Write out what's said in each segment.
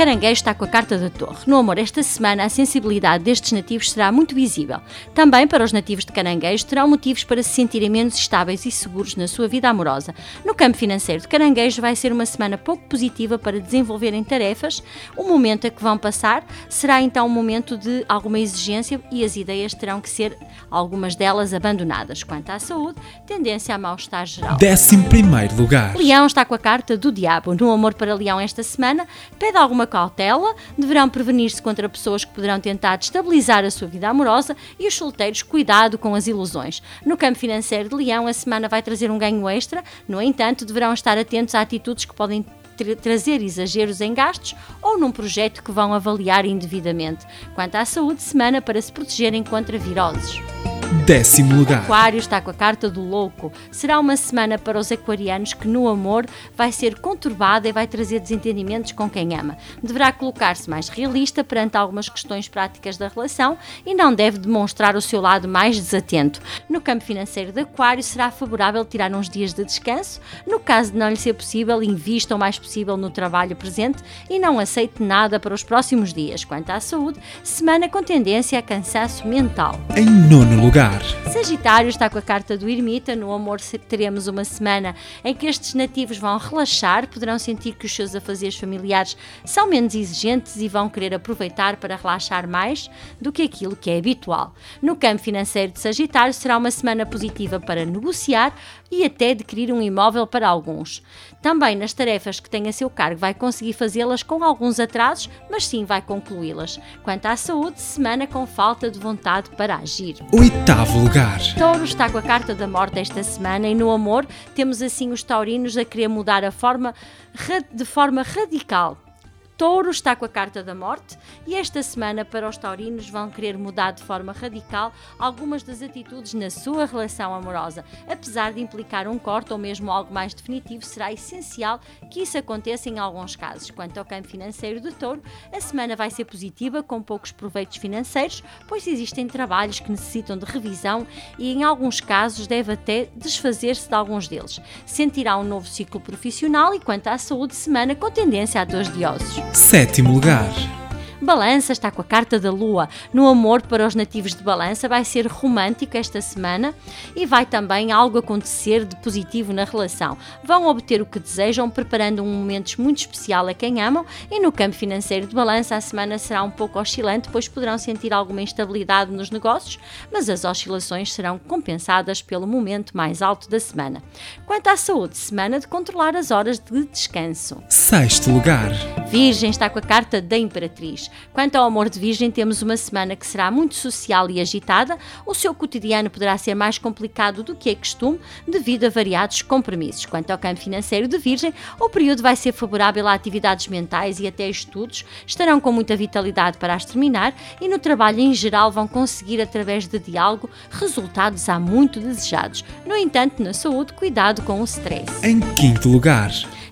Caranguejo está com a carta da torre. No amor, esta semana a sensibilidade destes nativos será muito visível. Também para os nativos de Caranguejo terão motivos para se sentirem menos estáveis e seguros na sua vida amorosa. No campo financeiro de Caranguejo vai ser uma semana pouco positiva para desenvolverem tarefas. O momento a que vão passar será então um momento de alguma exigência e as ideias terão que ser, algumas delas, abandonadas. Quanto à saúde, tendência a mal-estar geral. 11 lugar. Leão está com a carta do diabo. No amor para Leão esta semana, pede alguma cautela, deverão prevenir-se contra pessoas que poderão tentar destabilizar a sua vida amorosa e os solteiros, cuidado com as ilusões. No campo financeiro de Leão, a semana vai trazer um ganho extra, no entanto, deverão estar atentos a atitudes que podem trazer exageros em gastos ou num projeto que vão avaliar indevidamente. Quanto à saúde, semana para se protegerem contra viroses. Décimo lugar. Aquário está com a carta do louco. Será uma semana para os aquarianos que no amor vai ser conturbada e vai trazer desentendimentos com quem ama. Deverá colocar-se mais realista perante algumas questões práticas da relação e não deve demonstrar o seu lado mais desatento. No campo financeiro de Aquário será favorável tirar uns dias de descanso. No caso de não lhe ser possível, invista o mais possível no trabalho presente e não aceite nada para os próximos dias. Quanto à saúde, semana com tendência a cansaço mental. Em nono lugar. Sagitário está com a carta do ermita. No amor teremos uma semana em que estes nativos vão relaxar, poderão sentir que os seus afazeres familiares são menos exigentes e vão querer aproveitar para relaxar mais do que aquilo que é habitual. No campo financeiro de Sagitário será uma semana positiva para negociar e até adquirir um imóvel para alguns. Também nas tarefas que tem a seu cargo vai conseguir fazê-las com alguns atrasos, mas sim vai concluí-las. Quanto à saúde, semana com falta de vontade para agir. Oitavo lugar. Touro está com a carta da morte esta semana e no amor temos assim os taurinos a querer mudar a forma de forma radical Touro está com a carta da morte e esta semana para os taurinos vão querer mudar de forma radical algumas das atitudes na sua relação amorosa. Apesar de implicar um corte ou mesmo algo mais definitivo, será essencial que isso aconteça em alguns casos. Quanto ao campo financeiro de Touro, a semana vai ser positiva com poucos proveitos financeiros, pois existem trabalhos que necessitam de revisão e em alguns casos deve até desfazer-se de alguns deles. Sentirá um novo ciclo profissional e quanto à saúde, semana com tendência a dores de ossos. Sétimo lugar. Balança está com a carta da lua. No amor para os nativos de Balança vai ser romântico esta semana e vai também algo acontecer de positivo na relação. Vão obter o que desejam, preparando um momento muito especial a quem amam e no campo financeiro de Balança a semana será um pouco oscilante, pois poderão sentir alguma instabilidade nos negócios, mas as oscilações serão compensadas pelo momento mais alto da semana. Quanto à saúde, semana de controlar as horas de descanso. Sexto lugar. Virgem está com a carta da Imperatriz. Quanto ao amor de Virgem, temos uma semana que será muito social e agitada. O seu cotidiano poderá ser mais complicado do que é costume, devido a variados compromissos. Quanto ao campo financeiro de Virgem, o período vai ser favorável a atividades mentais e até estudos. Estarão com muita vitalidade para as terminar e no trabalho em geral vão conseguir, através de diálogo, resultados há muito desejados. No entanto, na saúde, cuidado com o stress. Em quinto lugar.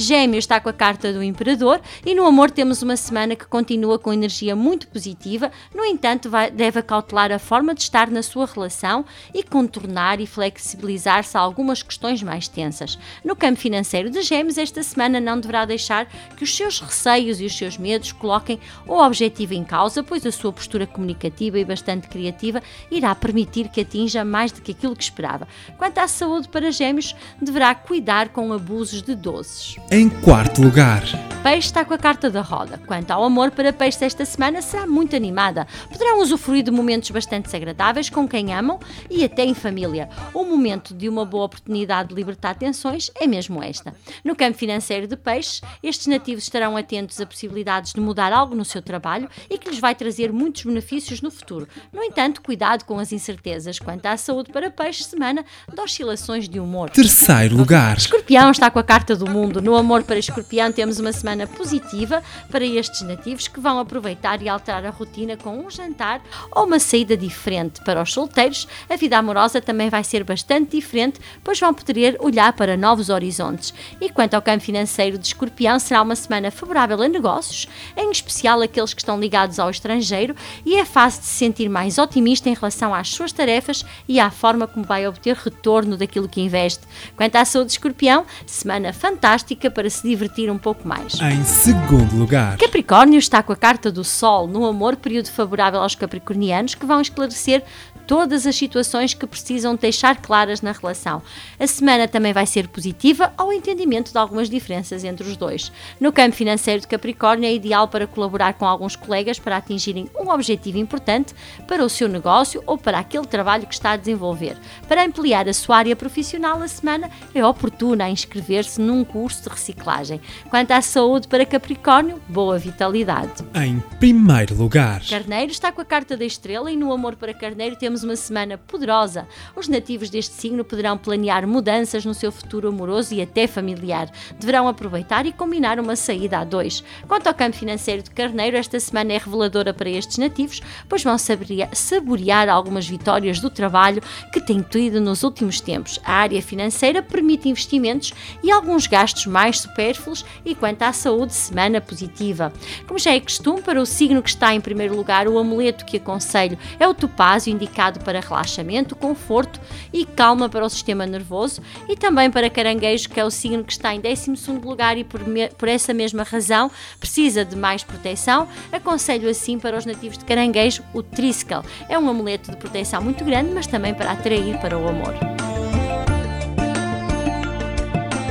Gêmeo está com a carta do Imperador e no amor temos uma semana que continua com energia muito positiva, no entanto, vai, deve cautelar a forma de estar na sua relação e contornar e flexibilizar-se a algumas questões mais tensas. No campo financeiro de Gêmeos, esta semana não deverá deixar que os seus receios e os seus medos coloquem o objetivo em causa, pois a sua postura comunicativa e bastante criativa irá permitir que atinja mais do que aquilo que esperava. Quanto à saúde para Gêmeos, deverá cuidar com abusos de doses. Em quarto lugar. Peixe está com a carta da roda. Quanto ao amor para Peixe esta semana, será muito animada. Poderão usufruir de momentos bastante agradáveis com quem amam e até em família. O momento de uma boa oportunidade de libertar tensões é mesmo esta. No campo financeiro de Peixe, estes nativos estarão atentos a possibilidades de mudar algo no seu trabalho e que lhes vai trazer muitos benefícios no futuro. No entanto, cuidado com as incertezas quanto à saúde para Peixe, semana de oscilações de humor. Terceiro lugar. Escorpião está com a carta do mundo. No amor para escorpião, temos uma semana positiva para estes nativos que vão aproveitar e alterar a rotina com um jantar ou uma saída diferente. Para os solteiros, a vida amorosa também vai ser bastante diferente, pois vão poder olhar para novos horizontes. E quanto ao campo financeiro de escorpião, será uma semana favorável a negócios, em especial aqueles que estão ligados ao estrangeiro, e é fácil de se sentir mais otimista em relação às suas tarefas e à forma como vai obter retorno daquilo que investe. Quanto à saúde de escorpião, semana fantástica para se divertir um pouco mais. Em segundo lugar, Capricórnio está com a carta do Sol no amor, período favorável aos capricornianos que vão esclarecer todas as situações que precisam deixar claras na relação. A semana também vai ser positiva ao entendimento de algumas diferenças entre os dois. No campo financeiro de Capricórnio é ideal para colaborar com alguns colegas para atingirem um objetivo importante para o seu negócio ou para aquele trabalho que está a desenvolver. Para ampliar a sua área profissional, a semana é oportuna a inscrever-se num curso de reciclagem. Quanto à saúde para Capricórnio, boa vitalidade. em primeiro lugar, Carneiro está com a carta da estrela e no amor para Carneiro temos uma semana poderosa. Os nativos deste signo poderão planear mudanças no seu futuro amoroso e até familiar. Deverão aproveitar e combinar uma saída a dois. Quanto ao campo financeiro de Carneiro, esta semana é reveladora para estes nativos, pois vão saborear, algumas vitórias do trabalho que têm tido nos últimos tempos. A área financeira permite investimentos e alguns gastos mais supérfluos e quanto à saúde, semana positiva. Como já é costume, para o signo que está em primeiro lugar, o amuleto que aconselho é o topázio, indicado para relaxamento, conforto e calma para o sistema nervoso, e também para caranguejo, que é o signo que está em 12º lugar e por, me- por essa mesma razão precisa de mais proteção. Aconselho assim para os nativos de caranguejo o Triskel. É um amuleto de proteção muito grande, mas também para atrair para o amor.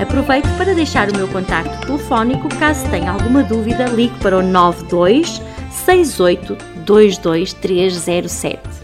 Aproveito para deixar o meu contacto telefónico. Caso tenha alguma dúvida, ligue para o 92 68 22307.